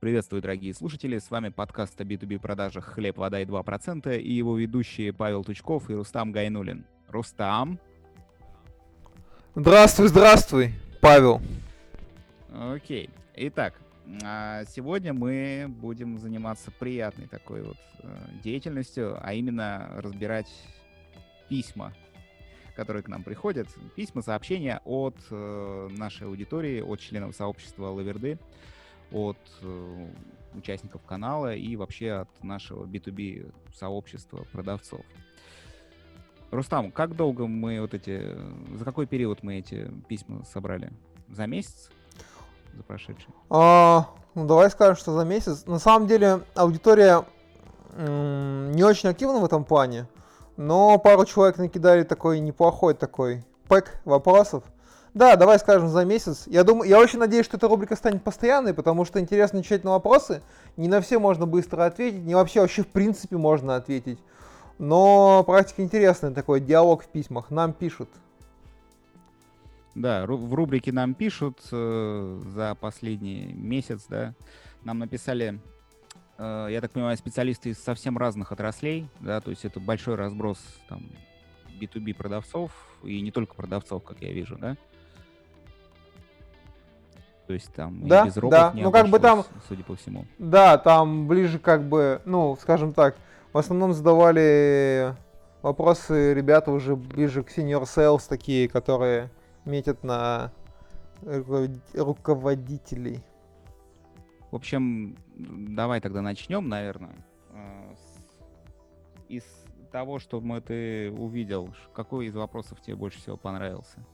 Приветствую, дорогие слушатели. С вами подкаст о B2B продажах «Хлеб, вода и 2%» и его ведущие Павел Тучков и Рустам Гайнулин. Рустам. Здравствуй, здравствуй, Павел. Окей. Итак, а, сегодня мы будем заниматься приятной такой вот э, деятельностью, а именно разбирать письма, которые к нам приходят. Письма, сообщения от э, нашей аудитории, от членов сообщества Лаверды от э, участников канала и вообще от нашего B2B сообщества продавцов. Рустам, как долго мы вот эти, за какой период мы эти письма собрали? За месяц? За прошедший? А, ну, давай скажем, что за месяц. На самом деле аудитория не очень активна в этом плане, но пару человек накидали такой неплохой такой пэк вопросов. Да, давай скажем за месяц. Я думаю, я очень надеюсь, что эта рубрика станет постоянной, потому что интересно отвечать на вопросы. Не на все можно быстро ответить, не вообще вообще в принципе можно ответить. Но практика интересная, такой диалог в письмах. Нам пишут. Да, в рубрике нам пишут э, за последний месяц, да. Нам написали, э, я так понимаю, специалисты из совсем разных отраслей, да, то есть это большой разброс там B2B продавцов и не только продавцов, как я вижу, да. То есть там да, без да. не ну как бы там, судя по всему. Да, там ближе как бы, ну, скажем так, в основном задавали вопросы ребята уже ближе к senior sales, такие, которые метят на руководителей. В общем, давай тогда начнем, наверное, э, из того, что мы ты увидел, какой из вопросов тебе больше всего понравился?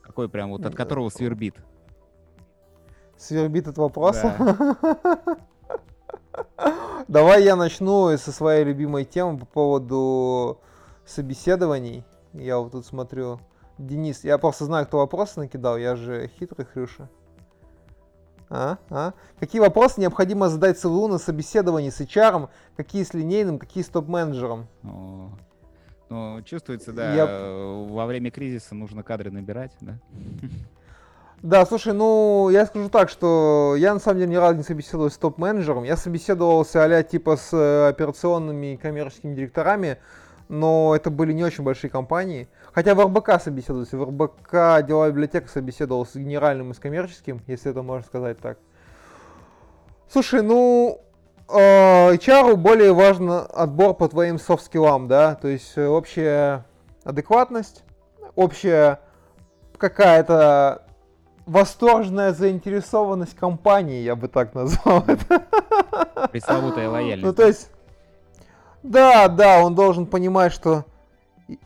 Какой прям вот от которого свербит? Свербит от вопроса. Да. Давай я начну со своей любимой темы по поводу собеседований. Я вот тут смотрю. Денис, я просто знаю, кто вопросы накидал, я же хитрый хрюша. А? А? Какие вопросы необходимо задать ЦВУ на собеседовании с HR, какие с линейным, какие с топ-менеджером? Ну, чувствуется, да, я... во время кризиса нужно кадры набирать, да? Да, слушай, ну, я скажу так, что я на самом деле ни разу не собеседовался с топ-менеджером. Я собеседовался а типа с э, операционными и коммерческими директорами, но это были не очень большие компании. Хотя в РБК собеседовался, в РБК деловая библиотека собеседовался с генеральным и с коммерческим, если это можно сказать так. Слушай, ну, э, HR более важен отбор по твоим софт-скиллам, да, то есть э, общая адекватность, общая какая-то восторженная заинтересованность компании, я бы так назвал это. Пресловутая лояльность. Ну, то есть, да, да, он должен понимать, что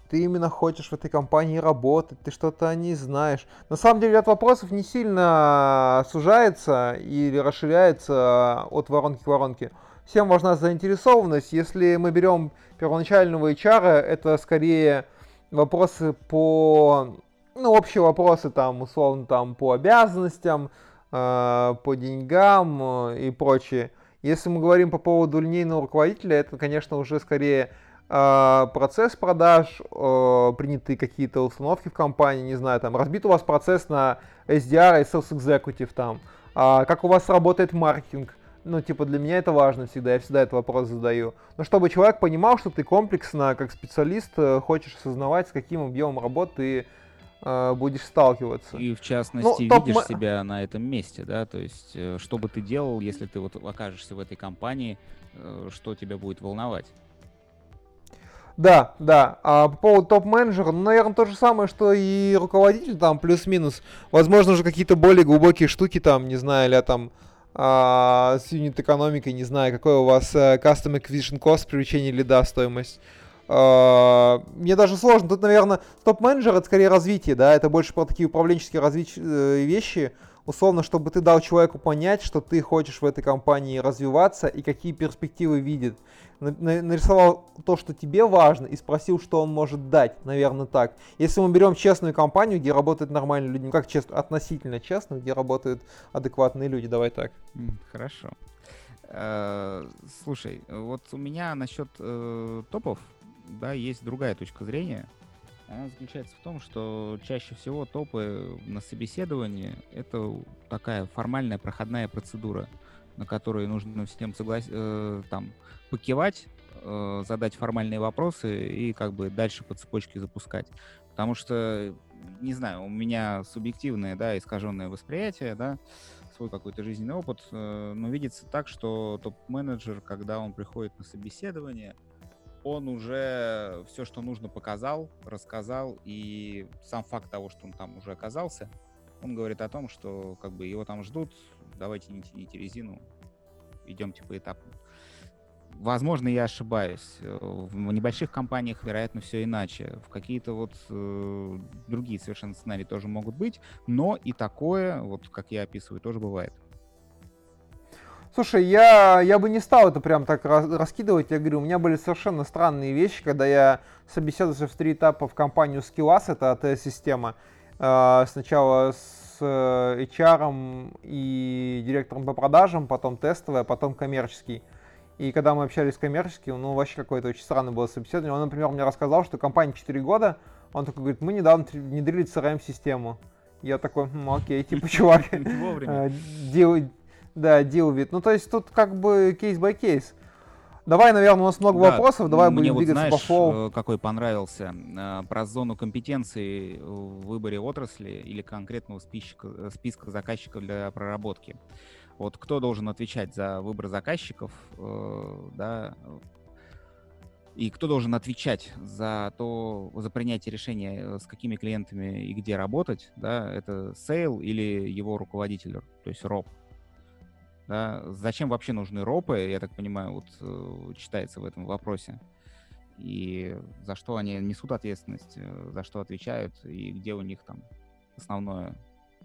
ты именно хочешь в этой компании работать, ты что-то о ней знаешь. На самом деле ряд вопросов не сильно сужается или расширяется от воронки к воронке. Всем важна заинтересованность. Если мы берем первоначального HR, это скорее вопросы по ну, общие вопросы там, условно, там, по обязанностям, э, по деньгам э, и прочее. Если мы говорим по поводу линейного руководителя, это, конечно, уже скорее э, процесс продаж, э, принятые какие-то установки в компании, не знаю, там, разбит у вас процесс на SDR и Sales Executive, там, э, как у вас работает маркетинг, ну, типа, для меня это важно всегда, я всегда этот вопрос задаю. Но чтобы человек понимал, что ты комплексно, как специалист, э, хочешь осознавать, с каким объемом работы ты будешь сталкиваться. И в частности ну, топ... видишь себя на этом месте, да, то есть э, что бы ты делал, если ты вот окажешься в этой компании, э, что тебя будет волновать? Да, да. А по поводу топ-менеджера, ну, наверное, то же самое, что и руководитель, там, плюс-минус. Возможно, уже какие-то более глубокие штуки, там, не знаю, или там а, с юнит-экономикой, не знаю, какой у вас uh, Custom Acquisition Cost, привлечение лида, стоимость. А, мне даже сложно. Тут, наверное, топ-менеджер это скорее развитие, да, это больше про такие управленческие разви- э, вещи, условно, чтобы ты дал человеку понять, что ты хочешь в этой компании развиваться и какие перспективы видит. Нарисовал то, что тебе важно, и спросил, что он может дать, наверное, так. Если мы берем честную компанию, где работают нормальные люди, ну как честно, относительно честно, где работают адекватные люди, давай так. Хорошо. Э, слушай, вот у меня насчет э, топов да, есть другая точка зрения. Она заключается в том, что чаще всего топы на собеседовании — это такая формальная проходная процедура. на которые нужно всем согласиться, э, там, покивать, э, задать формальные вопросы и как бы дальше по цепочке запускать. Потому что, не знаю, у меня субъективное, да, искаженное восприятие, да, свой какой-то жизненный опыт, э, но видится так, что топ-менеджер, когда он приходит на собеседование, он уже все, что нужно, показал, рассказал, и сам факт того, что он там уже оказался, он говорит о том, что как бы его там ждут, давайте не тяните резину, идемте по этапам. Возможно, я ошибаюсь. В небольших компаниях, вероятно, все иначе. В какие-то вот э, другие совершенно сценарии тоже могут быть, но и такое, вот как я описываю, тоже бывает. Слушай, я, я бы не стал это прям так раскидывать. Я говорю, у меня были совершенно странные вещи, когда я собеседовался в три этапа в компанию Skillas, это АТС-система. Э, сначала с э, HR и директором по продажам, потом тестовая, потом коммерческий. И когда мы общались с коммерческим, ну, вообще какое-то очень странное было собеседование. Он, например, мне рассказал, что компания 4 года, он такой говорит, мы недавно внедрили CRM-систему. Я такой, хм, окей, типа, чувак, да, deal with. Ну, то есть тут как бы case by case. Давай, наверное, у нас много да, вопросов, давай будем вот, двигаться знаешь, по flow. Э, какой понравился? Э, про зону компетенции в выборе отрасли или конкретного списка, списка заказчиков для проработки. Вот кто должен отвечать за выбор заказчиков, э, да, и кто должен отвечать за то, за принятие решения, э, с какими клиентами и где работать, да, это sale или его руководитель, то есть РОП. Да, зачем вообще нужны РОПы, я так понимаю, вот э, читается в этом вопросе. И за что они несут ответственность, за что отвечают, и где у них там основное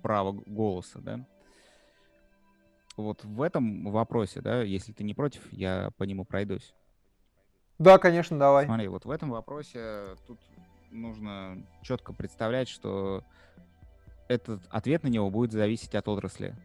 право голоса, да вот в этом вопросе, да, если ты не против, я по нему пройдусь. Да, конечно, давай. Смотри, вот в этом вопросе тут нужно четко представлять, что этот ответ на него будет зависеть от отрасли.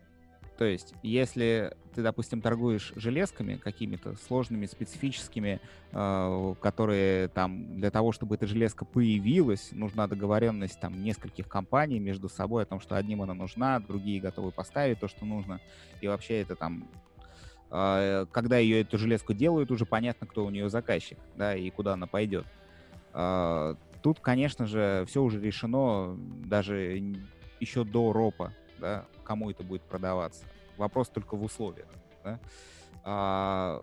То есть, если ты, допустим, торгуешь железками какими-то сложными, специфическими, э, которые там для того, чтобы эта железка появилась, нужна договоренность там нескольких компаний между собой о том, что одним она нужна, другие готовы поставить то, что нужно, и вообще это там э, когда ее эту железку делают, уже понятно, кто у нее заказчик, да, и куда она пойдет. Э, тут, конечно же, все уже решено даже еще до РОПа, да, кому это будет продаваться. Вопрос только в условиях. Да? А,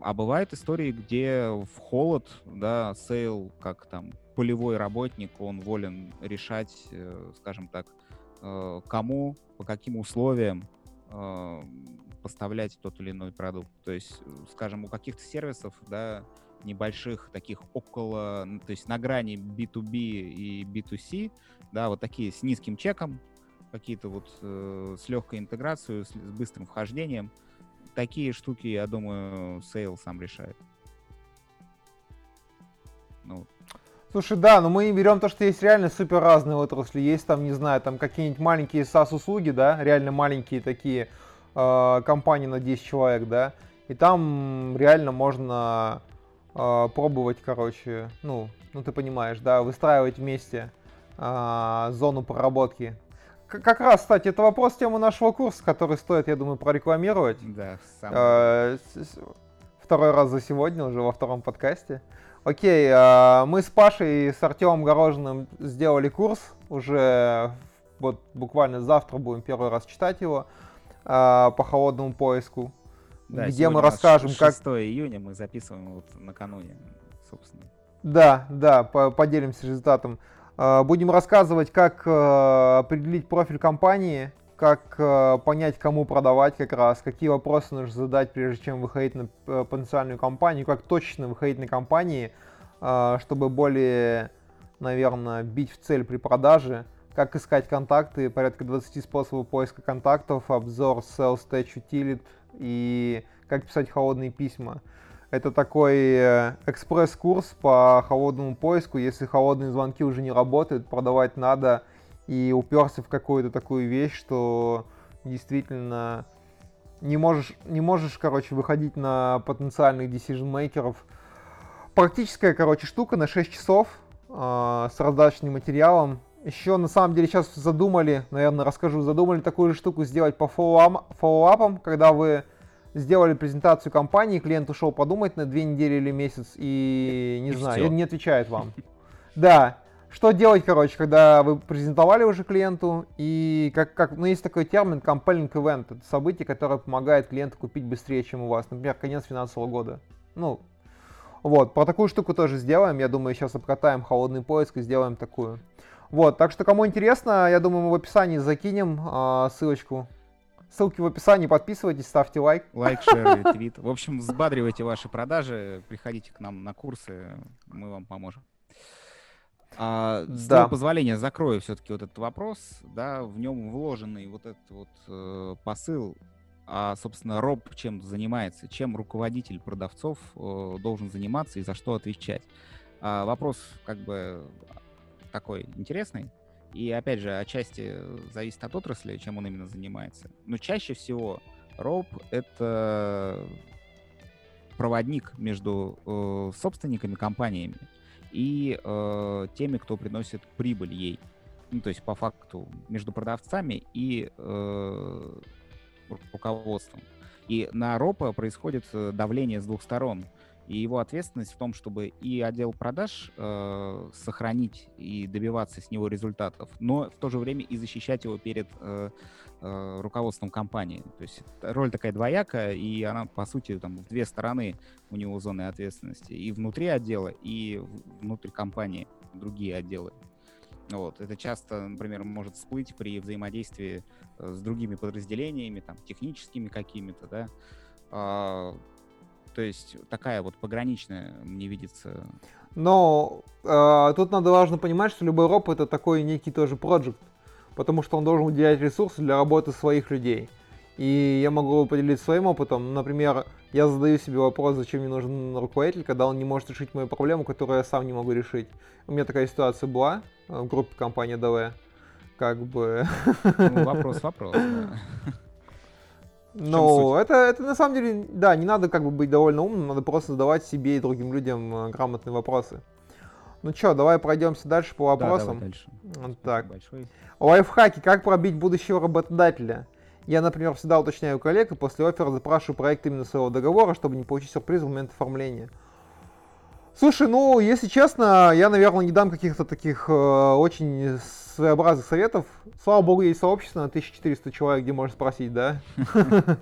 а бывают истории, где в холод, да, sale, как там полевой работник, он волен решать, э, скажем так, э, кому, по каким условиям э, поставлять тот или иной продукт. То есть, скажем, у каких-то сервисов, да, небольших, таких около, то есть на грани B2B и B2C, да, вот такие с низким чеком, какие-то вот э, с легкой интеграцией, с, с быстрым вхождением. Такие штуки, я думаю, sale сам решает. Ну. Слушай, да, но мы берем то, что есть реально супер разные отрасли. Есть там, не знаю, там какие-нибудь маленькие SaaS-услуги, да, реально маленькие такие э, компании на 10 человек, да, и там реально можно э, пробовать, короче, ну, ну ты понимаешь, да, выстраивать вместе э, зону проработки как раз, кстати, это вопрос темы нашего курса, который стоит, я думаю, прорекламировать. Да, сам. Э, второй раз за сегодня, уже во втором подкасте. Окей, э, мы с Пашей и с Артемом Горожиным сделали курс. Уже вот буквально завтра будем первый раз читать его э, по холодному поиску. Да, где мы расскажем, 6 как... 6 июня мы записываем вот накануне, собственно. Да, да, поделимся результатом. Э, будем рассказывать, как э, определить профиль компании, как э, понять, кому продавать как раз, какие вопросы нужно задать, прежде чем выходить на потенциальную компанию, как точно выходить на компании, чтобы более, наверное, бить в цель при продаже, как искать контакты, порядка 20 способов поиска контактов, обзор Sales Tech Utility и как писать холодные письма. Это такой э, экспресс-курс по холодному поиску. Если холодные звонки уже не работают, продавать надо. И уперся в какую-то такую вещь, что действительно не можешь, не можешь, короче, выходить на потенциальных decision-мейкеров. Практическая, короче, штука на 6 часов э, с раздачным материалом. Еще, на самом деле, сейчас задумали, наверное, расскажу, задумали такую же штуку сделать по фоллоуапам, когда вы сделали презентацию компании, клиент ушел подумать на две недели или месяц и не И знаю, всё. и не отвечает вам. Да. Что делать, короче, когда вы презентовали уже клиенту, и как, как, ну, есть такой термин compelling event, это событие, которое помогает клиенту купить быстрее, чем у вас, например, конец финансового года. Ну, вот, про такую штуку тоже сделаем, я думаю, сейчас обкатаем холодный поиск и сделаем такую. Вот, так что кому интересно, я думаю, мы в описании закинем а, ссылочку. Ссылки в описании, подписывайтесь, ставьте лайк. Лайк, шер, ретвит. В общем, взбадривайте ваши продажи, приходите к нам на курсы, мы вам поможем. А, с Да. твоего позволения закрою все-таки вот этот вопрос, да, в нем вложенный вот этот вот э, посыл, а, собственно, Роб чем занимается, чем руководитель продавцов э, должен заниматься и за что отвечать. А, вопрос как бы такой интересный, и опять же, отчасти зависит от отрасли, чем он именно занимается. Но чаще всего Роб — это проводник между э, собственниками компаниями и э, теми, кто приносит прибыль ей. Ну, то есть, по факту, между продавцами и э, ру- руководством. И на РОПа происходит э, давление с двух сторон. И его ответственность в том, чтобы и отдел продаж э, сохранить и добиваться с него результатов, но в то же время и защищать его перед э, э, руководством компании. То есть роль такая двоякая, и она, по сути, там в две стороны у него зоны ответственности. И внутри отдела, и в- внутрь компании другие отделы. Вот. Это часто, например, может всплыть при взаимодействии э, с другими подразделениями, там, техническими какими-то, да. То есть такая вот пограничная мне видится. Но э, тут надо важно понимать, что любой роб это такой некий тоже проект, потому что он должен уделять ресурсы для работы своих людей. И я могу поделиться своим опытом. Например, я задаю себе вопрос, зачем мне нужен руководитель, когда он не может решить мою проблему, которую я сам не могу решить. У меня такая ситуация была э, в группе компании ДВ. Как бы... Ну, вопрос, вопрос. да. Ну, это, это на самом деле, да, не надо как бы быть довольно умным, надо просто задавать себе и другим людям э, грамотные вопросы. Ну что, давай пройдемся дальше по Да, давай вопросам. дальше. Вот так. большое. Лайфхаки, как пробить будущего работодателя? Я, например, всегда уточняю коллег и после оффера запрашиваю проект именно своего договора, чтобы не получить сюрприз в момент оформления. Слушай, ну, если честно, я, наверное, не дам каких-то таких э, очень своеобразных советов. Слава богу, есть сообщество на 1400 человек, где можно спросить, да?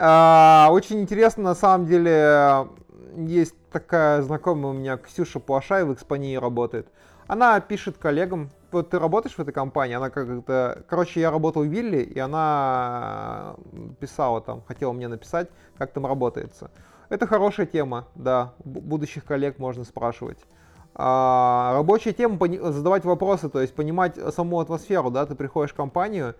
А, Очень интересно, на самом деле, есть такая знакомая у меня Ксюша Плашаева, в Экспонии работает. Она пишет коллегам, вот ты работаешь в этой компании, она как-то... Короче, я работал в Вилли, и она писала там, хотела мне написать, как там работается. Это хорошая тема, да, бу- будущих коллег можно спрашивать. А, рабочая тема задавать вопросы, то есть понимать саму атмосферу, да, ты приходишь в компанию,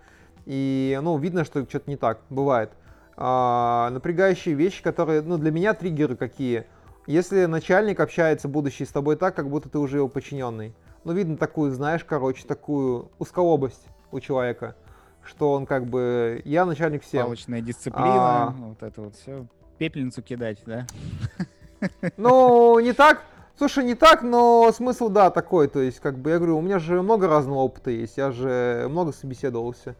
и, ну, видно, что что-то не так, бывает. А, напрягающие вещи, которые, ну, для меня триггеры какие. Если начальник общается будущий с тобой так, как будто ты уже его подчиненный. Ну, видно такую, знаешь, короче, такую узколобость у человека, что он как бы, я начальник всем. Палочная дисциплина, А. вот это вот все. Пепельницу кидать, да? Ну, не так. Слушай, не так, но смысл, да, такой. То есть, как бы, я говорю, у меня же много разного опыта есть, я же много собеседовался.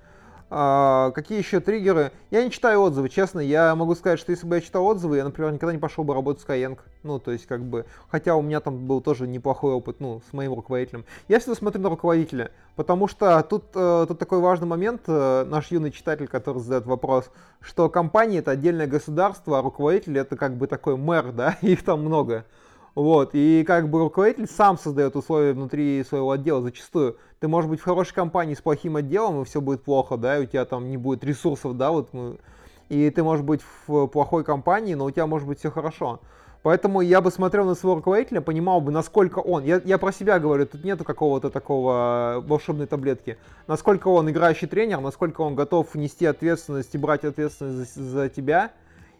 А, какие еще триггеры? Я не читаю отзывы, честно. Я могу сказать, что если бы я читал отзывы, я, например, никогда не пошел бы работать в Skyeng. Ну, то есть, как бы, хотя у меня там был тоже неплохой опыт, ну, с моим руководителем. Я всегда смотрю на руководителя, потому что тут, э, тут такой важный момент, э, наш юный читатель, который задает вопрос, что компания это отдельное государство, а руководитель это как бы такой мэр, да, их там много. Вот, и как бы руководитель сам создает условия внутри своего отдела зачастую. Ты можешь быть в хорошей компании с плохим отделом, и все будет плохо, да, и у тебя там не будет ресурсов, да, вот мы... И ты можешь быть в плохой компании, но у тебя может быть все хорошо. Поэтому я бы смотрел на своего руководителя, понимал бы, насколько он, я, я про себя говорю, тут нету какого-то такого волшебной таблетки, насколько он играющий тренер, насколько он готов нести ответственность и брать ответственность за, за тебя,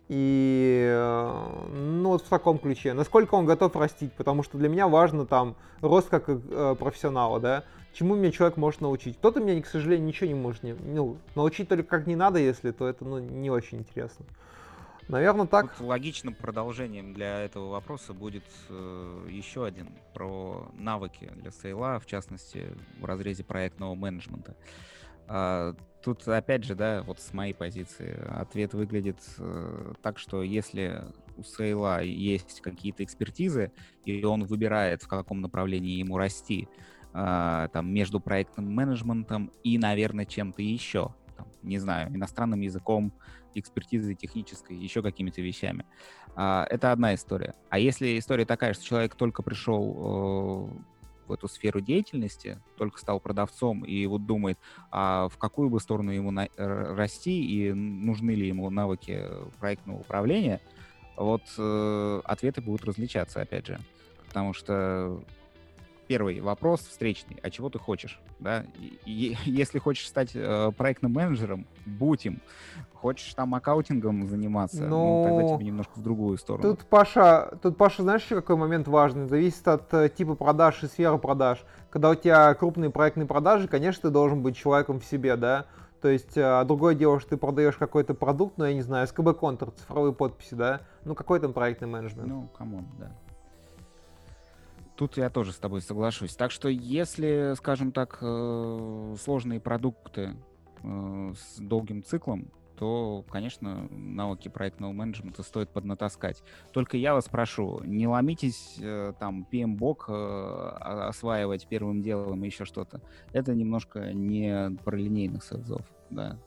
и э, ну вот в таком ключе. Насколько он готов растить, потому что для меня важно там рост как э, профессионала, да. Чему меня человек может научить. Кто-то меня, к сожалению, ничего не может не, ну, научить только как не надо, если, то это ну, не очень интересно. Наверное, так. Тут логичным продолжением для этого вопроса будет э, еще один про навыки для сейла, в частности, в разрезе проектного менеджмента. А, тут, опять же, да, вот с моей позиции, ответ выглядит э, так, что если у Сейла есть какие-то экспертизы, и он выбирает, в каком направлении ему расти, э, там, между проектным менеджментом и, наверное, чем-то еще, там, не знаю, иностранным языком, экспертизой технической, еще какими-то вещами. Э, это одна история. А если история такая, что человек только пришел э, эту сферу деятельности, только стал продавцом и вот думает, а в какую бы сторону ему на- расти и нужны ли ему навыки проектного управления, вот э, ответы будут различаться, опять же. Потому что первый вопрос встречный, а чего ты хочешь, да? И, если хочешь стать э, проектным менеджером, будь им. Хочешь там аккаунтингом заниматься, ну, ну тогда тебе немножко в другую сторону. Тут, Паша, тут, Паша, знаешь, еще какой момент важный? Зависит от э, типа продаж и сферы продаж. Когда у тебя крупные проектные продажи, конечно, ты должен быть человеком в себе, да? То есть, э, другое дело, что ты продаешь какой-то продукт, ну, я не знаю, СКБ контур, цифровые подписи, да? Ну, какой там проектный менеджмент? Ну, come on, да. Тут я тоже с тобой соглашусь. Так что если, скажем так, э, сложные продукты э, с долгим циклом, то, конечно, навыки проектного менеджмента стоит поднатаскать. Только я вас прошу, не ломитесь э, там PMBOK осваивать первым делом и еще что-то. Это немножко не про линейных селзов, да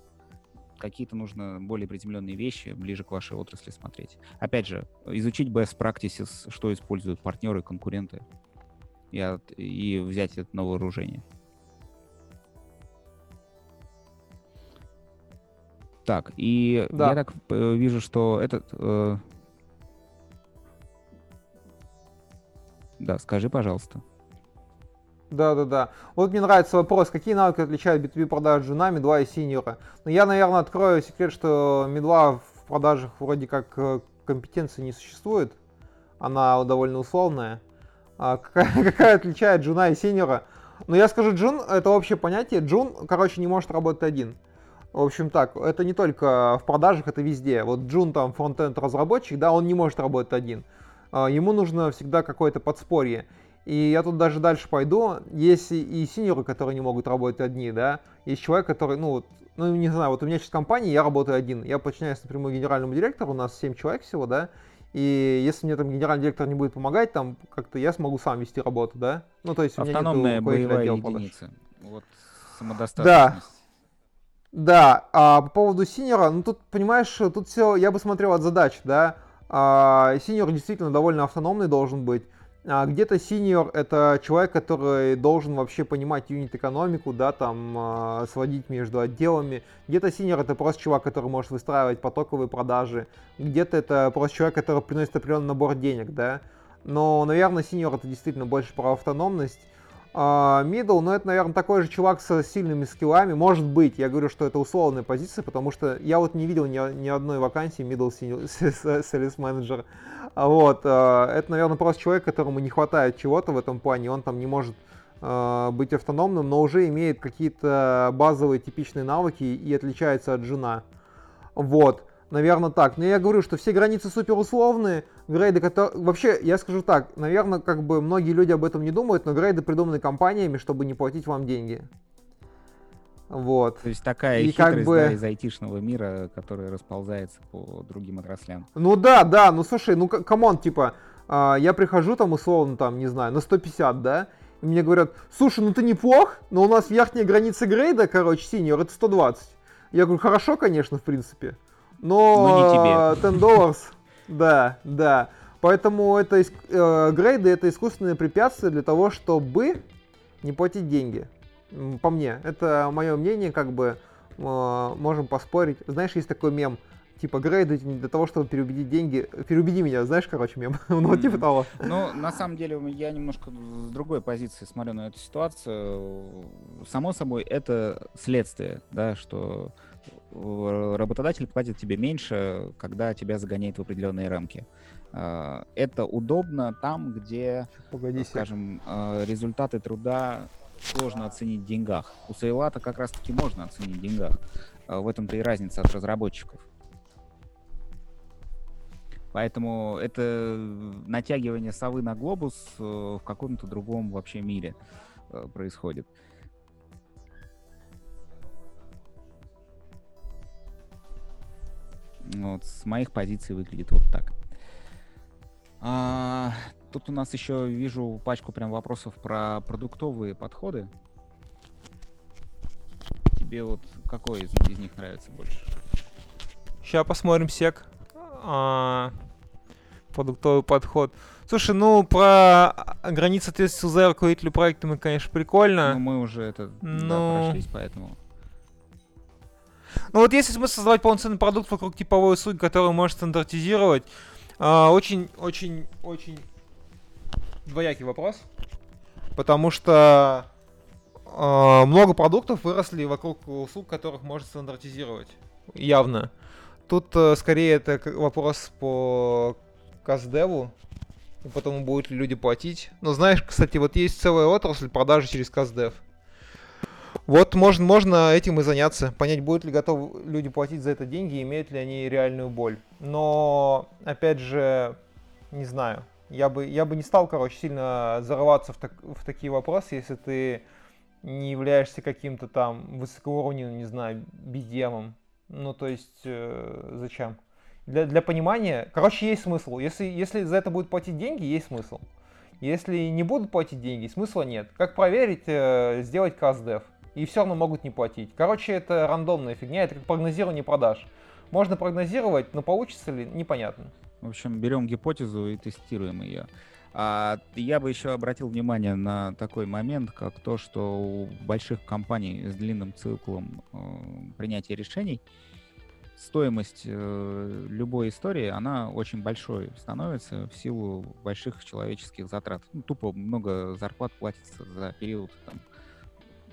какие-то нужно более приземленные вещи ближе к вашей отрасли смотреть. Опять же, изучить best practices, что используют партнеры конкуренты, и, от, и взять это на вооружение. Так, и да. я так э, вижу, что этот... Э... Да, скажи, пожалуйста. Да, да, да. Вот мне нравится вопрос, какие навыки отличают B2B продаж жена, медла и синьора. Но я, наверное, открою секрет, что медла в продажах вроде как э, компетенции не существует. Она довольно условная. А какая, какая отличает джуна и синьора? Но я скажу, джун это общее понятие. Джун, короче, не может работать один. В общем так, это не только в продажах, это везде. Вот Джун там фронтенд разработчик, да, он не может работать один. А, ему нужно всегда какое-то подспорье. И я тут даже дальше пойду. Есть и синьоры, которые не могут работать одни, да. Есть человек, который, ну, вот, ну, не знаю, вот у меня сейчас компания, я работаю один. Я подчиняюсь напрямую генеральному директору, у нас 7 человек всего, да. И если мне там генеральный директор не будет помогать, там как-то я смогу сам вести работу, да. Ну, то есть у меня нету боевая единица. Вот самодостаточность. Да. Да, а по поводу синьора, ну тут, понимаешь, тут все, я бы смотрел от задач, да. А, синьор действительно довольно автономный должен быть. А где-то синьор это человек, который должен вообще понимать юнит-экономику, да, там э, сводить между отделами. Где-то синьор это просто чувак, который может выстраивать потоковые продажи. Где-то это просто человек, который приносит определенный набор денег, да. Но, наверное, синьор это действительно больше про автономность. А, middle, ну это, наверное, такой же чувак с сильными скиллами. Может быть, я говорю, что это условная позиция, потому что я вот не видел ни, ни одной вакансии middle sales manager. Вот, а, это, наверное, просто человек, которому не хватает чего-то в этом плане, он там не может а, быть автономным, но уже имеет какие-то базовые типичные навыки и отличается от жена. Вот. Наверное, так. Но я говорю, что все границы супер условные. Грейды, которые... Вообще, я скажу так, наверное, как бы многие люди об этом не думают, но грейды придуманы компаниями, чтобы не платить вам деньги. Вот. То есть такая и хитрость как бы... да, из айтишного мира, которая расползается по другим отраслям. Ну да, да, ну слушай, ну come on, типа, э, я прихожу там условно, там, не знаю, на 150, да, и мне говорят, слушай, ну ты неплох, но у нас верхняя граница грейда, короче, синьор, это 120. Я говорю, хорошо, конечно, в принципе. Но, но не тебе. 10 долларов, да, да. Поэтому это э, грейды это искусственное препятствие для того, чтобы не платить деньги. По мне, это мое мнение, как бы э, можем поспорить. Знаешь, есть такой мем, типа грейды для того, чтобы переубедить деньги. Переубеди меня, знаешь, короче, мем. ну, типа того. Ну, на самом деле, я немножко с другой позиции смотрю на эту ситуацию. Само собой, это следствие, да, что работодатель платит тебе меньше, когда тебя загоняет в определенные рамки. А, это удобно там, где, Погоди скажем, а, результаты труда сложно оценить в деньгах. У Сейлата как раз-таки можно оценить в деньгах. В этом-то и разница от разработчиков. Поэтому это натягивание совы на глобус э, в каком-то другом вообще мире э, происходит. Вот, с моих позиций выглядит вот так. А, тут у нас еще вижу пачку прям вопросов про продуктовые подходы. Тебе вот какой из, из них нравится больше? Сейчас посмотрим сек. А, продуктовый подход. Слушай, ну про границы ответственности за руководителя проекта мы, конечно, прикольно. Ну, мы уже это Ну. да, прошлись, поэтому. Ну вот если мы создавать полноценный продукт вокруг типовой услуги, которую можно стандартизировать, а, очень, очень, очень двоякий вопрос. Потому что а, много продуктов выросли вокруг услуг, которых можно стандартизировать. Явно. Тут э, скорее это вопрос по каздеву, и потому будут ли люди платить. Но знаешь, кстати, вот есть целая отрасль продажи через каздев. Вот можно, можно этим и заняться, понять, будут ли готовы люди платить за это деньги, имеют ли они реальную боль. Но, опять же, не знаю, я бы, я бы не стал, короче, сильно зарываться в, так- в такие вопросы, если ты не являешься каким-то там высокоуровневым, не знаю, BDM. Ну, то есть, э, зачем? Для, для понимания, короче, есть смысл. Если, если за это будут платить деньги, есть смысл. Если не будут платить деньги, смысла нет. Как проверить, э, сделать CastDev. И все равно могут не платить. Короче, это рандомная фигня, это как прогнозирование продаж. Можно прогнозировать, но получится ли, непонятно. В общем, берем гипотезу и тестируем ее. А я бы еще обратил внимание на такой момент, как то, что у больших компаний с длинным циклом э, принятия решений стоимость э, любой истории, она очень большой становится в силу больших человеческих затрат. Ну, тупо много зарплат платится за период, там,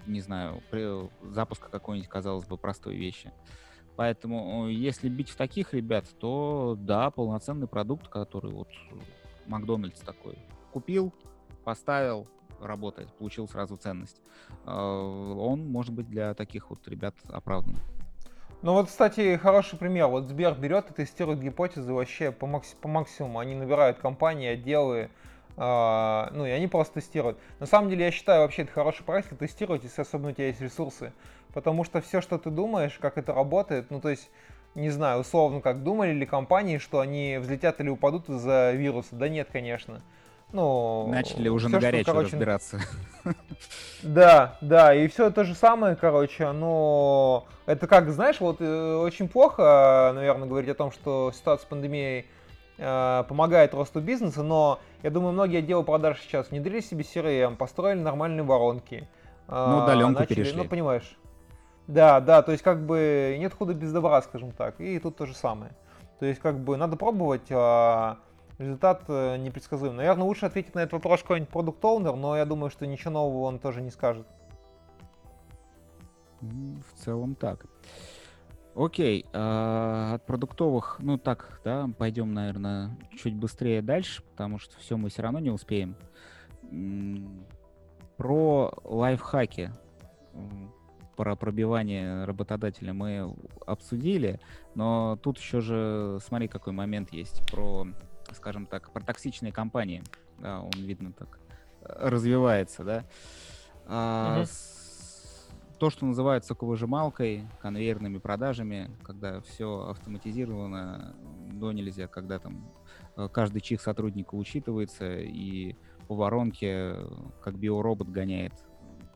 не знаю, запуска какой-нибудь, казалось бы, простой вещи. Поэтому, если бить в таких ребят, то да, полноценный продукт, который вот Макдональдс такой купил, поставил, работает, получил сразу ценность. Э, Он может быть для таких вот ребят оправдан. Ну вот, кстати, хороший пример. Вот Сбер берет и тестирует гипотезы вообще по, макси- по максимуму. Они набирают компании, отделы, а, ну и они просто тестируют. На самом деле, я считаю, вообще это хорошая практика тестировать, если особенно у тебя есть ресурсы. Потому что все, что ты думаешь, как это работает, ну то есть, не знаю, условно, как думали ли компании, что они взлетят или упадут из-за вируса? Да нет, конечно. Ну, Начали уже всё, на что, горячую короче, разбираться. да, да, и все то же самое, короче, но это как, знаешь, вот э, очень плохо, наверное, говорить о том, что ситуация с пандемией помогает росту бизнеса, но я думаю, многие отделы продаж сейчас внедрили себе CRM, построили нормальные воронки. э, На удаленку начали- перешли. Ну, понимаешь. Да, да, то есть как бы нет худа без добра, скажем так, и тут то же самое. То есть как бы надо пробовать, а результат э, непредсказуем. Наверное, лучше ответить на этот вопрос какой-нибудь продукт оунер но я думаю, что ничего нового он тоже не скажет. В целом так. Окей, а, от продуктовых, ну так, да, пойдем, наверное, чуть быстрее дальше, потому что все мы все равно не успеем. Про лайфхаки, про пробивание работодателя мы обсудили, но тут еще же, смотри, какой момент есть про, скажем так, про токсичные компании. Да, он, видно, так э, развивается, да. А, с- то, что называется соковыжималкой, конвейерными продажами, когда все автоматизировано до нельзя, когда там э, каждый чих сотрудника учитывается, и по воронке, э, как биоробот гоняет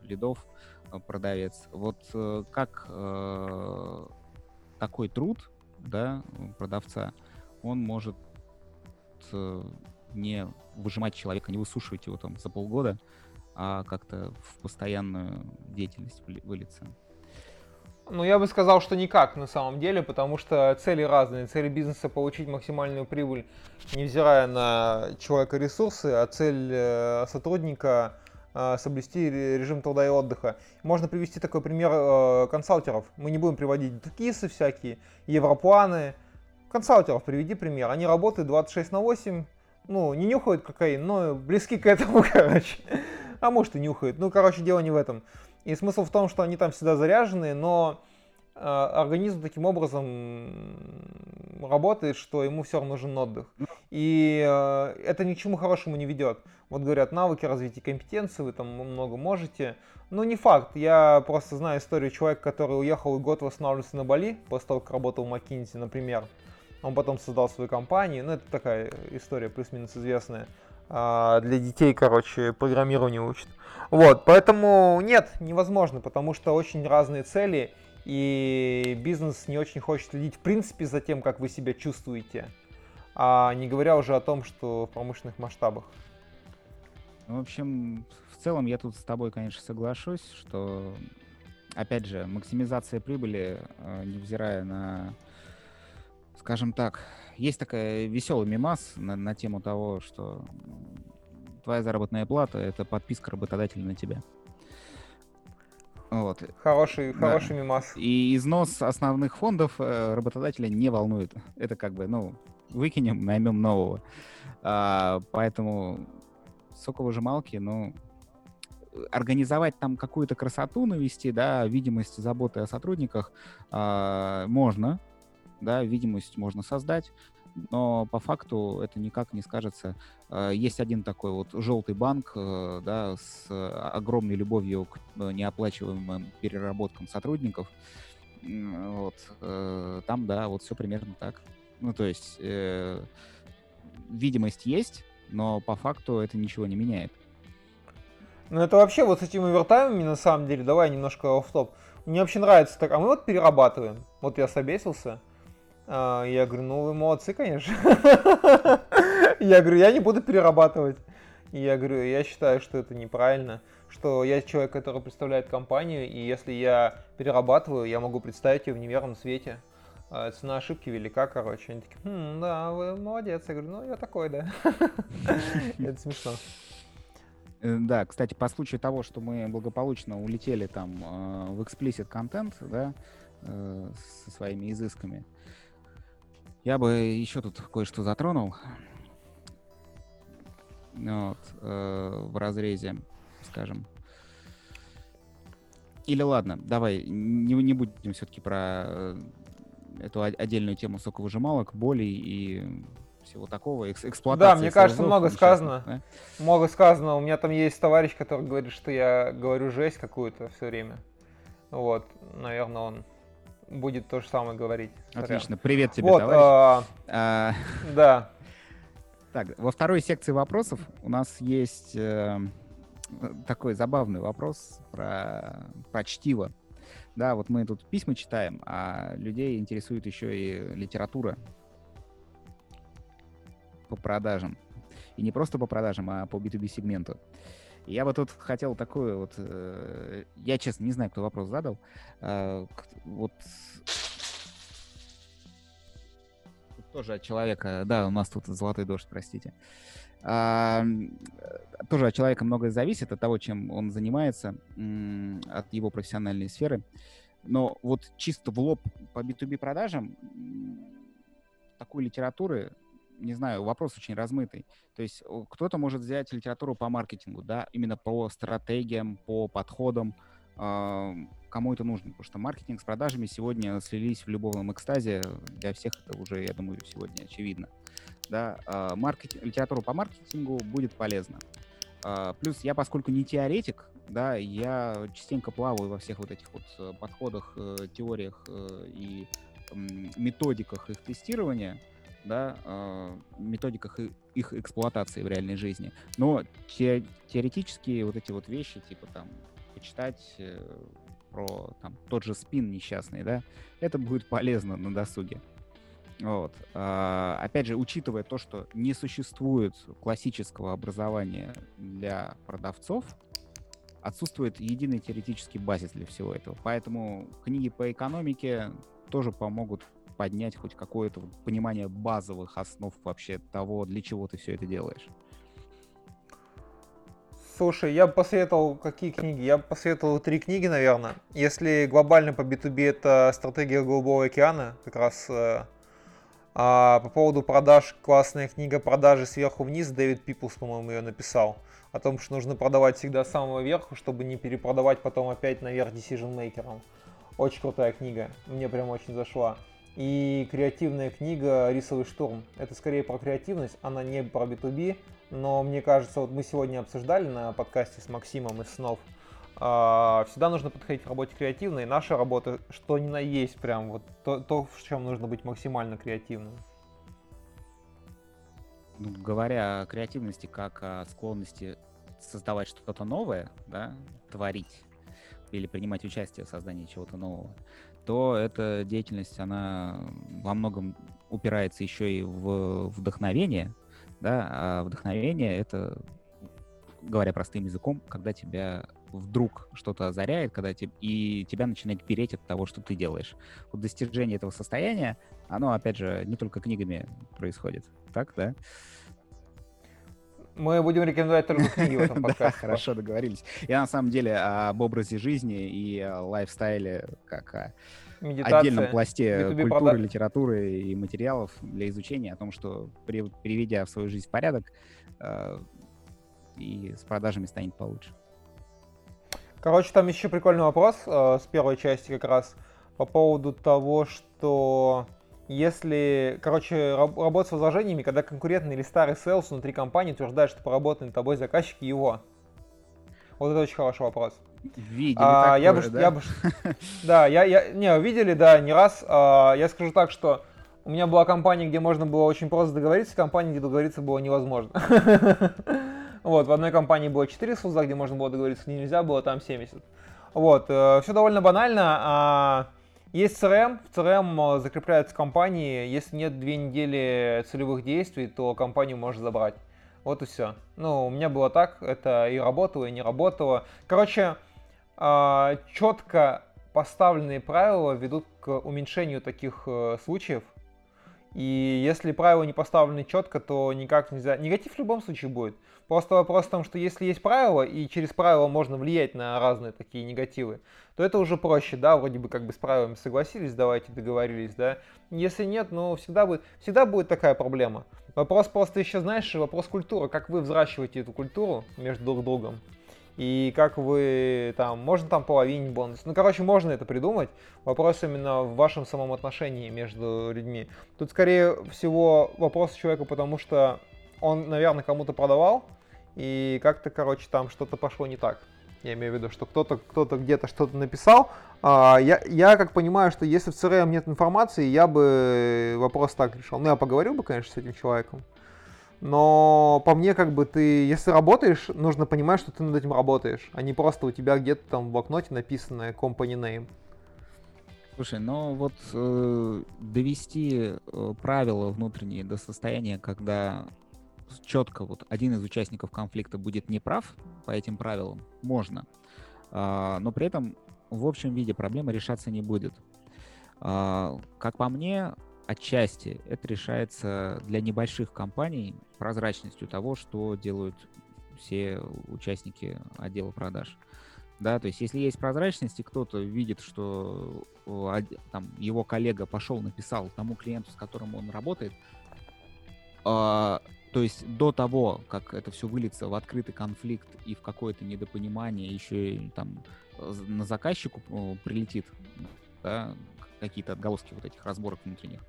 лидов э, продавец. Вот как э, такой труд, да, продавца, он может не выжимать человека, не высушивать его там за полгода, а как-то в постоянную деятельность выли- вылиться. Ну, я бы сказал, что никак на самом деле, потому что цели разные. Цели бизнеса получить максимальную прибыль, невзирая на человека ресурсы, а цель э, сотрудника э, соблюсти ре- режим труда и отдыха. Можно привести такой пример э, консалтеров. Мы не будем приводить ткисы всякие, европланы. Консалтеров приведи пример. Они работают 26 на 8, ну, не нюхают кокаин, но близки к этому, короче. А может и нюхают. Ну, короче, дело не в этом. И смысл в том, что они там всегда заряжены, но э, организм таким образом работает, что ему все равно нужен отдых. И э, это ни к чему хорошему не ведет. Вот говорят, навыки развития компетенции, вы там много можете. Ну, не факт. Я просто знаю историю человека, который уехал и год восстанавливался на Бали, после того, как работал в McKinsey, например. Он потом создал свою компанию. Ну, это такая история плюс-минус известная. А, для детей, короче, программированию учат. Вот, поэтому нет, невозможно, потому что очень разные цели, и бизнес не очень хочет следить, в принципе, за тем, как вы себя чувствуете, а не говоря уже о том, что в промышленных масштабах. В общем, в целом я тут с тобой, конечно, соглашусь, что, опять же, максимизация прибыли, э, невзирая на, скажем так, есть такая веселый мимас на, на тему того, что твоя заработная плата — это подписка работодателя на тебя. Вот. Хороший, да. хороший мимас. И износ основных фондов э, работодателя не волнует. Это как бы, ну, выкинем, наймем нового. А, поэтому соковыжималки, ну, организовать там какую-то красоту навести, да, видимость заботы о сотрудниках а, можно, да, видимость можно создать, но по факту это никак не скажется. А, есть один такой вот желтый банк, э, да, с огромной любовью к э, неоплачиваемым переработкам сотрудников. Вот. Э, там, да, вот все примерно так. Ну, то есть э, видимость есть, но по факту это ничего не меняет. Ну, это вообще вот с этими овертаймами, на самом деле, давай немножко оф топ Мне вообще нравится так, а мы вот перерабатываем. Вот я собесился, я говорю, ну вы молодцы, конечно. Я говорю, я не буду перерабатывать. Я говорю, я считаю, что это неправильно, что я человек, который представляет компанию, и если я перерабатываю, я могу представить ее в неверном свете. А цена ошибки велика, короче. Они такие, хм, да, вы молодец. Я говорю, ну я такой, да. Это смешно. Э, да, кстати, по случаю того, что мы благополучно улетели там э, в explicit контент, да, э, со своими изысками, я бы еще тут кое-что затронул. Вот, в разрезе, скажем. Или ладно, давай, не, не будем все-таки про эту отдельную тему соковыжималок, болей и всего такого, экс эксплуатации. Да, мне кажется, много сказано. Да? Много сказано. У меня там есть товарищ, который говорит, что я говорю жесть какую-то все время. Вот, наверное, он будет то же самое говорить. Отлично. Привет тебе, вот, товарищ. А... А... Да. Так, во второй секции вопросов у нас есть э, такой забавный вопрос про, про чтиво. Да, вот мы тут письма читаем, а людей интересует еще и литература по продажам. И не просто по продажам, а по B2B сегменту. Я бы тут хотел такую вот... Э, я, честно, не знаю, кто вопрос задал. Э, вот... Тоже от человека... Да, у нас тут золотой дождь, простите. А, тоже от человека многое зависит, от того, чем он занимается, от его профессиональной сферы. Но вот чисто в лоб по B2B продажам такой литературы не знаю, вопрос очень размытый. То есть кто-то может взять литературу по маркетингу, да, именно по стратегиям, по подходам, э, кому это нужно, потому что маркетинг с продажами сегодня слились в любовном экстазе, для всех это уже, я думаю, сегодня очевидно. Да, э, маркетинг, литературу по маркетингу будет полезно. Э, плюс я, поскольку не теоретик, да, я частенько плаваю во всех вот этих вот э, подходах, э, теориях э, и методиках их тестирования, да, э, методиках их эксплуатации в реальной жизни. Но те, теоретически вот эти вот вещи, типа там почитать э, про там тот же спин несчастный, да, это будет полезно на досуге. Вот. А, опять же, учитывая то, что не существует классического образования для продавцов, отсутствует единый теоретический базис для всего этого. Поэтому книги по экономике тоже помогут поднять хоть какое-то понимание базовых основ вообще того, для чего ты все это делаешь? Слушай, я бы посоветовал, какие книги? Я бы посоветовал три книги, наверное. Если глобально по B2B это «Стратегия Голубого океана», как раз э, а по поводу продаж, классная книга «Продажи сверху вниз», Дэвид Пиплс, по-моему, ее написал. О том, что нужно продавать всегда с самого верха, чтобы не перепродавать потом опять наверх decision-мейкерам. Очень крутая книга, мне прям очень зашла и креативная книга «Рисовый штурм». Это скорее про креативность, она не про B2B, но мне кажется, вот мы сегодня обсуждали на подкасте с Максимом из снов, а, всегда нужно подходить к работе креативно, и наша работа, что ни на есть, прям вот то, то, в чем нужно быть максимально креативным. Ну, говоря о креативности как о склонности создавать что-то новое, да, творить или принимать участие в создании чего-то нового, то эта деятельность, она во многом упирается еще и в вдохновение, да, а вдохновение — это, говоря простым языком, когда тебя вдруг что-то озаряет, когда te, и тебя начинает переть от того, что ты делаешь. Вот достижение этого состояния, оно, опять же, не только книгами происходит, так, да? Мы будем рекомендовать только книги в этом подкасте. Хорошо, договорились. Я на самом деле об образе жизни и лайфстайле как о отдельном пласте культуры, литературы и материалов для изучения, о том, что приведя в свою жизнь в порядок, э, и с продажами станет получше. Короче, там еще прикольный вопрос э, с первой части как раз по поводу того, что если, короче, раб, работать с возложениями, когда конкурентный или старый селс внутри компании утверждает, что поработанный тобой заказчик его. Вот это очень хороший вопрос. Видели а, такое, я бы, да? Я бы, да, я, я, не, видели, да, не раз. А, я скажу так, что у меня была компания, где можно было очень просто договориться, компания, где договориться было невозможно. Вот, в одной компании было 4 селза, где можно было договориться, где нельзя было, там 70. Вот, э, все довольно банально. Есть CRM, в CRM э, закрепляются компании, если нет две недели целевых действий, то компанию можно забрать. Вот и все. Ну, у меня было так, это и работало, и не работало. Короче, а, четко поставленные правила ведут к уменьшению таких э, случаев. И если правила не поставлены четко, то никак нельзя. Негатив в любом случае будет. Просто вопрос в том, что если есть правила, и через правила можно влиять на разные такие негативы, то это уже проще, да, вроде бы как бы с правилами согласились, давайте договорились, да. Если нет, ну всегда будет, всегда будет такая проблема. Вопрос просто еще, знаешь, вопрос культуры, как вы взращиваете эту культуру между друг другом. И как вы там, можно там половинить бонус. Ну, короче, можно это придумать. Вопрос именно в вашем самом отношении между людьми. Тут, скорее всего, вопрос человека, потому что он, наверное, кому-то продавал, и как-то, короче, там что-то пошло не так. Я имею в виду, что кто-то кто где-то что-то написал. А, я, я как понимаю, что если в CRM нет информации, я бы вопрос так решил. Ну, я поговорил бы, конечно, с этим человеком. Но по мне, как бы ты, если работаешь, нужно понимать, что ты над этим работаешь, а не просто у тебя где-то там в блокноте написано company name. Слушай, ну вот э, довести э, правила внутренние до состояния, когда четко вот один из участников конфликта будет неправ по этим правилам, можно. А, но при этом в общем виде проблема решаться не будет. А, как по мне, отчасти это решается для небольших компаний прозрачностью того, что делают все участники отдела продаж. Да, то есть если есть прозрачность, и кто-то видит, что там, его коллега пошел, написал тому клиенту, с которым он работает, то есть до того, как это все выльется в открытый конфликт и в какое-то недопонимание, еще и там на заказчику прилетит да, какие-то отголоски вот этих разборок внутренних,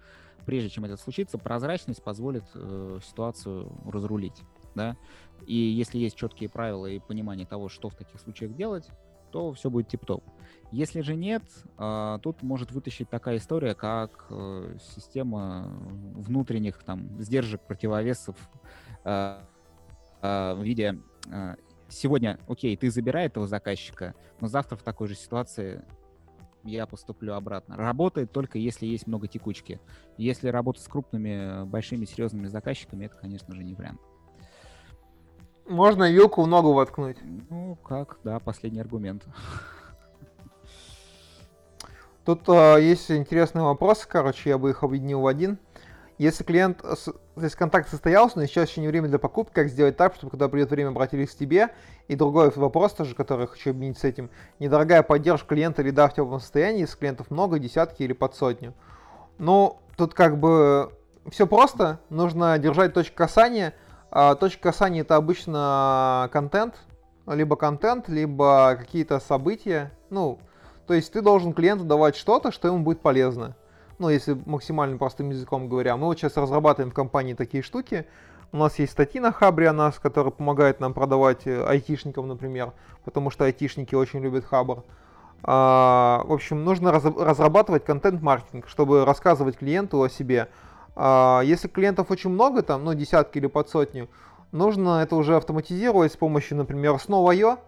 прежде чем это случится, прозрачность позволит э, ситуацию разрулить. Да? И если есть четкие правила и понимание того, что в таких случаях делать, то все будет тип-топ. Если же нет, э, тут может вытащить такая история, как э, система внутренних там сдержек, противовесов э, э, в виде сегодня, окей, ты забирай этого заказчика, но завтра в такой же ситуации я поступлю обратно. Работает только если есть много текучки. Если работать с крупными, большими, серьезными заказчиками, это, конечно же, не вариант. Можно вилку в ногу воткнуть. Ну, как, да, последний аргумент. Тут э, есть интересный вопрос, короче, я бы их объединил в один. Если клиент, если контакт состоялся, но сейчас еще не время для покупки, как сделать так, чтобы когда придет время обратились к тебе? И другой вопрос тоже, который я хочу объединить с этим. Недорогая поддержка клиента или да в теплом состоянии, если клиентов много, десятки или под сотню. Ну, тут как бы все просто. Нужно держать точку касания – точка касания это обычно контент, либо контент, либо какие-то события. Ну, то есть ты должен клиенту давать что-то, что ему будет полезно. Ну, если максимально простым языком говоря. Мы вот сейчас разрабатываем в компании такие штуки. У нас есть статьи на Хабре о нас, которые помогают нам продавать э, айтишникам, например, потому что айтишники очень любят Хабр. А, в общем, нужно раз, разрабатывать контент-маркетинг, чтобы рассказывать клиенту о себе, А, если клиентов очень много, там, ну, десятки или под сотню, нужно это уже автоматизировать с помощью, например, Snow.io,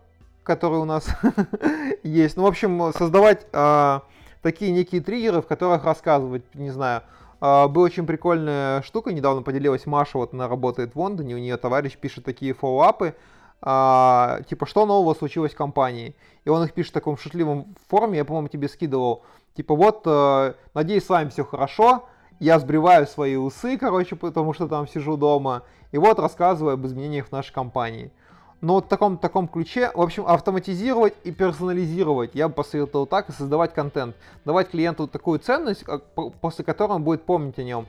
который у нас есть. Ну, в общем, создавать а, такие некие триггеры, в которых рассказывать, не знаю, а, была очень прикольная штука, недавно поделилась Маша, вот она работает в Лондоне, у нее товарищ пишет такие фоллоуапы, а, типа, что нового случилось в компании. И он их пишет в таком шутливом форме, я, по-моему, тебе скидывал, типа, вот, а, надеюсь, с вами все хорошо, я сбриваю свои усы, короче, потому что там сижу дома, и вот рассказываю об изменениях в нашей компании. Но вот в таком, таком ключе, в общем, автоматизировать и персонализировать, я бы посоветовал так, и создавать контент. Давать клиенту такую ценность, после которой он будет помнить о нем,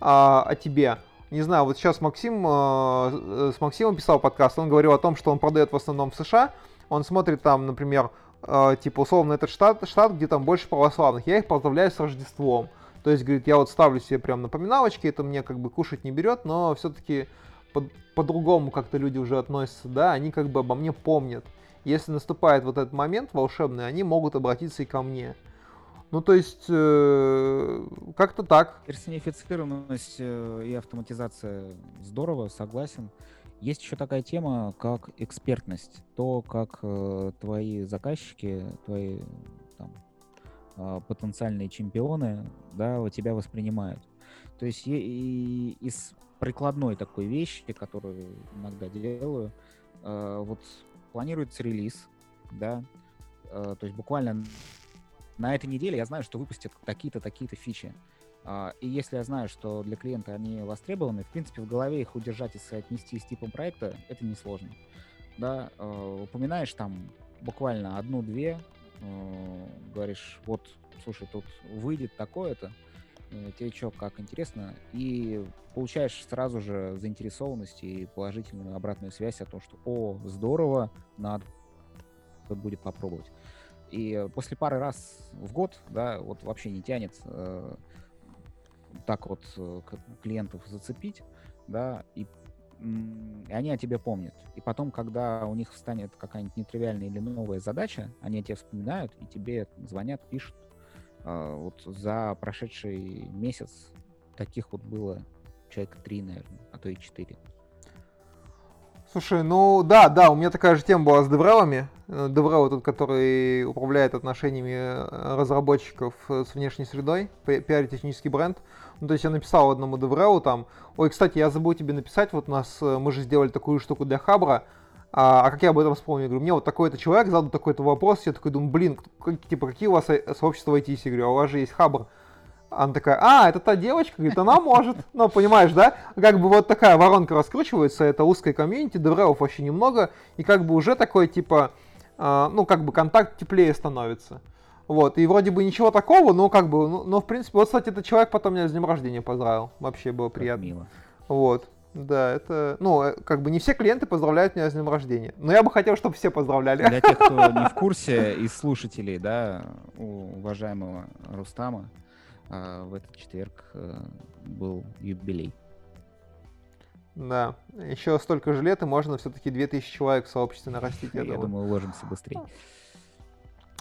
а, о тебе. Не знаю, вот сейчас Максим, э, с Максимом писал подкаст, он говорил о том, что он продает в основном в США, он смотрит там, например, э, типа условно этот штат, штат, где там больше православных, я их поздравляю с Рождеством. То есть, говорит, я вот ставлю себе прям напоминалочки, это мне как бы кушать не берет, но все-таки по- по-другому как-то люди уже относятся, да, они как бы обо мне помнят. Если наступает вот этот момент волшебный, они могут обратиться и ко мне. Ну, то есть, э, как-то так. Персонифицированность э, и автоматизация здорово, согласен. Есть еще такая тема, как экспертность. То, как э, твои заказчики, твои потенциальные чемпионы, да, тебя воспринимают. То есть и, из прикладной такой вещи, которую иногда делаю. Э, вот планируется релиз, да, э, то есть буквально на этой неделе я знаю, что выпустят такие-то, такие-то фичи. И если я знаю, что для клиента они востребованы, в принципе, в голове их удержать и соотнести с типом проекта, это несложно. Да, упоминаешь там буквально одну-две, uh, говоришь, вот, слушай, тут выйдет такое-то, Э, тебе что, как интересно, и получаешь сразу же заинтересованность и положительную обратную связь о том, что «О, здорово, надо будет попробовать». И после пары раз в год, да, вот вообще не тянет э, так вот э, клиентов зацепить, да, и, и они о тебе помнят. И потом, когда у них встанет какая-нибудь нетривиальная или новая задача, они о тебе вспоминают и тебе звонят, пишут, а, вот за прошедший месяц таких вот было человек три, наверное, а то и четыре. Слушай, ну да, да, у меня такая же тема была с деврелами. Э, Деврел тот, который управляет отношениями э, разработчиков э, с внешней средой, пиар-технический бренд. Ну, то есть я написал одному деврелу там, ой, кстати, я забыл тебе написать, вот у нас, мы же сделали такую штуку для Хабра, а, а как я об этом вспомнил? Говорю, мне вот такой-то человек задал такой-то вопрос, я такой думаю, блин, как, типа, какие у вас сообщества IT? Я говорю, а у вас же есть Хабр. Она такая, а, это та девочка, говорит, она может. Ну, понимаешь, да? Как бы вот такая воронка раскручивается, это узкая комьюнити, деврелов вообще немного, и как бы уже такой, типа, э, ну, как бы контакт теплее становится. Вот, и вроде бы ничего такого, но как бы, ну, но в принципе, вот, кстати, этот человек потом меня с днем рождения поздравил. Вообще было приятно. Как мило. Вот. Да, это, ну, э, как бы не все клиенты поздравляют меня с днем рождения. Но я бы хотел, чтобы все поздравляли. Для тех, кто не в курсе, из слушателей, да, у уважаемого Рустама а, в этот четверг а, был юбилей. Да, еще столько же лет, и можно все-таки 2000 человек в сообществе нарастить. Я, я думаю, уложимся быстрее.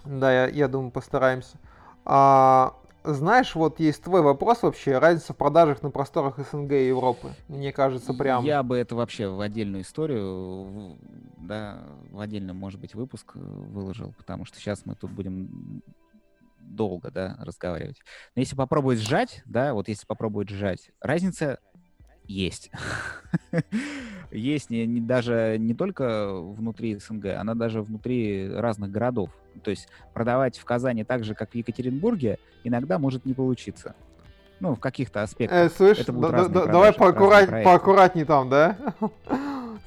Да, я, я думаю, постараемся. А, знаешь, вот есть твой вопрос вообще, разница в продажах на просторах СНГ и Европы. Мне кажется, прям... Я бы это вообще в отдельную историю, да, в отдельный, может быть, выпуск э, выложил, потому что сейчас мы тут будем долго, да, разговаривать. Но если попробовать сжать, да, вот если попробовать сжать, разница есть. есть не, не, даже не только внутри СНГ, она даже внутри разных городов. То есть продавать в Казани так же, как в Екатеринбурге, иногда может не получиться. Ну, в каких-то аспектах. Э, слышь, Это да, да, давай поаккурат, поаккуратней там, да?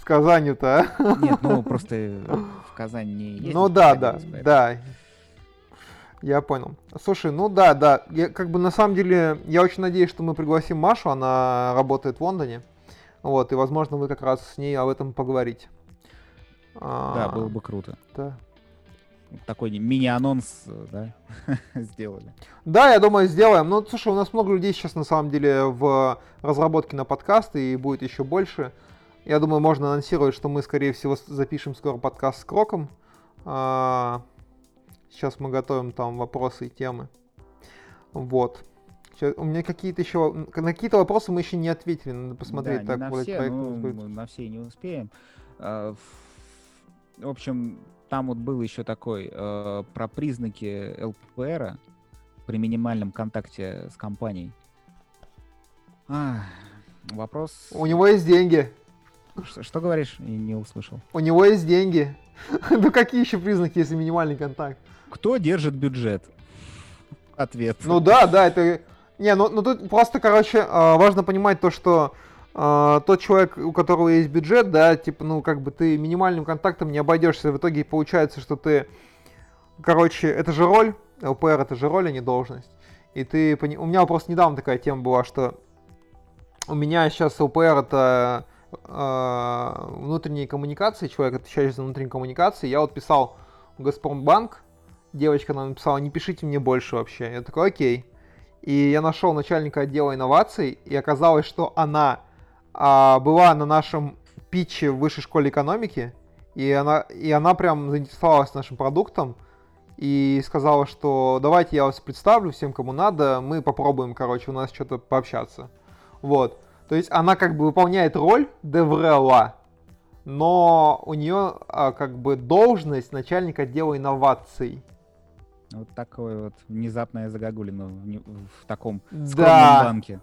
С Казанью-то. А? Нет, ну просто в Казани не есть. Ну да, да, да. Я понял. Слушай, ну да, да. Я, как бы на самом деле, я очень надеюсь, что мы пригласим Машу, она работает в Лондоне. Вот, и возможно вы как раз с ней об этом поговорите. Да, было бы круто. Да. Такой мини-анонс, да, сделали. Да, я думаю, сделаем. Ну, слушай, у нас много людей сейчас на самом деле в разработке на подкасты, и будет еще больше. Я думаю, можно анонсировать, что мы, скорее всего, запишем скоро подкаст с Кроком. А, Сейчас мы готовим там вопросы и темы. Вот. Сейчас, у меня какие-то еще... На какие-то вопросы мы еще не ответили, надо посмотреть. Да, так, на все, проект ну, будет. мы на все не успеем. А, В в общем, там вот был еще такой э, про признаки ЛПР при минимальном контакте с компанией. А, вопрос... У него есть деньги. Что, что говоришь? Я не услышал. У него есть деньги. Ну какие еще признаки, если минимальный контакт? Кто держит бюджет? Ответ. Ну да, да, это... Не, ну, ну тут просто, короче, а, важно понимать то, что а, тот человек, у которого есть бюджет, да, типа, ну, как бы ты минимальным контактом не обойдешься. В итоге получается, что ты, короче, это же роль, ЛПР это же роль, а не должность. И ты, у меня просто недавно такая тема была, что у меня сейчас ЛПР это а, внутренние коммуникации, человек, отвечающий за внутренние коммуникации. Я вот писал в Газпромбанк, девочка нам написала, не пишите мне больше вообще. Я такой, окей. И я нашел начальника отдела инноваций, и оказалось, что она а, была на нашем питче в высшей школе экономики, и она, и она прям заинтересовалась нашим продуктом, и сказала, что давайте я вас представлю всем, кому надо, мы попробуем, короче, у нас что-то пообщаться. Вот. То есть она как бы выполняет роль Деврела, но у нее а, как бы должность начальника отдела инноваций. Вот такое вот внезапное загогулино в, таком скромном Да. банке.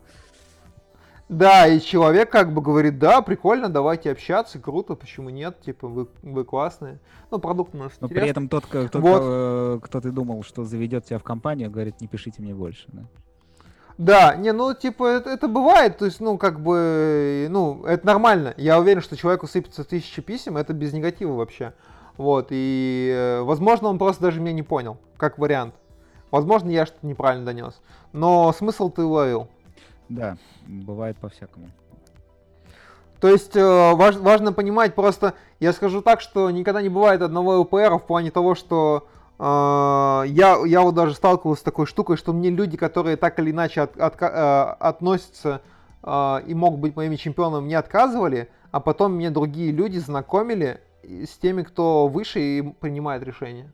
Да, и человек как бы говорит, да, прикольно, давайте общаться, круто, почему нет, типа, вы, вы классные. Ну, продукт у нас Но при интересный. этом тот, кто, кто, Вот. э, кто ты думал, что заведет тебя в компанию, говорит, не пишите мне больше. Да? Да, не, ну, типа, это, это бывает, то есть, ну, как бы, ну, это нормально. Я уверен, что человеку сыпется тысячи писем, это без негатива вообще. Вот, и, э, возможно, он просто даже меня не понял, как вариант. Возможно, я что-то неправильно донес. Но смысл ты уловил. Да, бывает по-всякому. То есть э, важ- важно понимать просто, я скажу так, что никогда не бывает одного ЛПР в плане того, что э, я, я вот даже сталкивался с такой штукой, что мне люди, которые так или иначе от- отка- э, относятся э, и могут быть моими чемпионами, мне отказывали, а потом мне другие люди знакомили с теми, кто выше и принимает решения.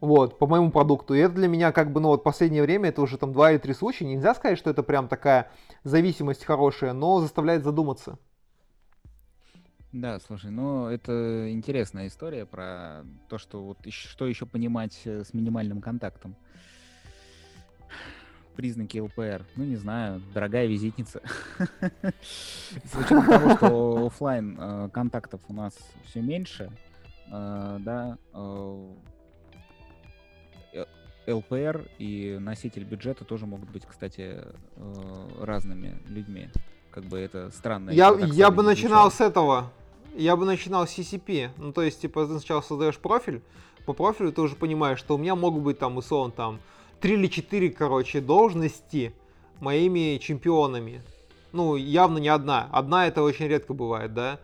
Вот, по моему продукту. И это для меня как бы, ну вот последнее время, это уже там два или три случая. Нельзя сказать, что это прям такая зависимость хорошая, но заставляет задуматься. Да, слушай, ну это интересная история про то, что вот что еще понимать э, с минимальным контактом. Признаки ЛПР. Ну, не знаю, дорогая визитница. С учетом того, что оффлайн э, контактов у нас все меньше, э, да, э, ЛПР и носитель бюджета тоже могут быть, кстати, разными людьми. Как бы это странно. Я, я бы начинал с этого. Я бы начинал с CCP. Ну, то есть, типа, ты сначала создаешь профиль, по профилю ты уже понимаешь, что у меня могут быть там, условно, там, три или четыре, короче, должности моими чемпионами. Ну, явно не одна. Одна это очень редко бывает, да.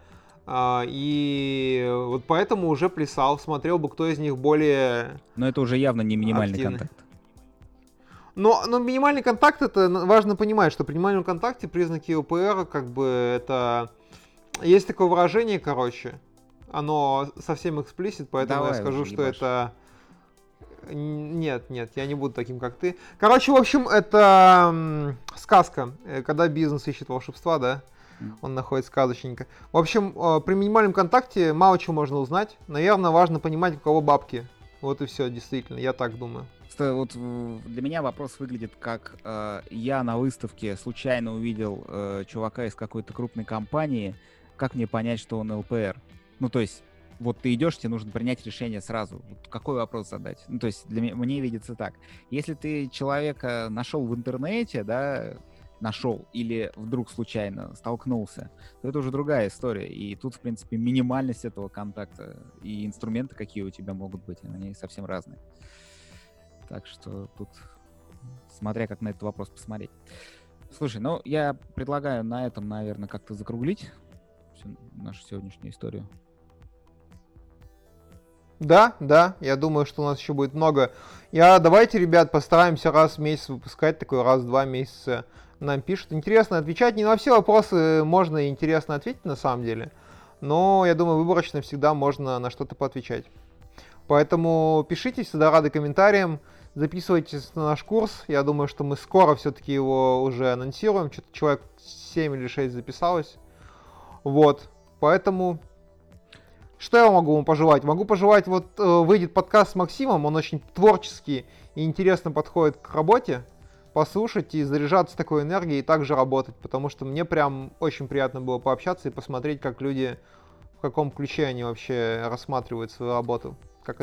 А, и вот поэтому уже плясал, смотрел бы, кто из них более Но это уже явно не минимальный Активный. контакт. Но, но минимальный контакт, это важно понимать, что при минимальном контакте признаки ОПР, как бы, это... Есть такое выражение, короче, оно совсем эксплисит, поэтому Давай я скажу, что ебашь. это... Нет, нет, я не буду таким, как ты. Короче, в общем, это сказка. Э, Когда бизнес ищет волшебства, да, он находит сказочника. В общем, э, при минимальном контакте мало чего можно узнать. Наверное, важно понимать, у кого бабки. Вот и все, действительно, я так думаю. Вот э, для меня вопрос выглядит как э, я на выставке случайно увидел э, чувака из какой-то крупной компании, как мне понять, что он ЛПР? Ну, то есть, вот ты идешь, тебе нужно принять решение сразу. Вот какой вопрос задать? Ну, то есть, для меня, мне видится так. Если ты человека нашел в интернете, да, нашел или вдруг случайно столкнулся, то это уже другая история. И тут, в принципе, минимальность этого контакта и инструменты, какие у тебя могут быть, они совсем разные. Так что тут смотря как на этот вопрос посмотреть. Слушай, ну я предлагаю на этом, наверное, как-то закруглить нашу сегодняшнюю историю. Да, да, я думаю, что у нас еще будет много. Я, давайте, ребят, постараемся раз в месяц выпускать, такой раз в два месяца нам пишут. Интересно отвечать. Не на все вопросы можно интересно ответить на самом деле. Но я думаю, выборочно всегда можно на что-то поотвечать. Поэтому пишите, всегда рады комментариям. записывайтесь на наш курс. Я думаю, что мы скоро все-таки его уже анонсируем. Что-то человек 7 или 6 записалось. Вот. Поэтому что я могу вам пожелать? Могу пожелать, вот э, выйдет подкаст с Максимом, он очень творческий и интересно подходит к работе. Послушать и заряжаться такой энергией и также работать, потому что мне прям очень приятно было пообщаться и посмотреть, как люди, в каком ключе они вообще рассматривают свою работу.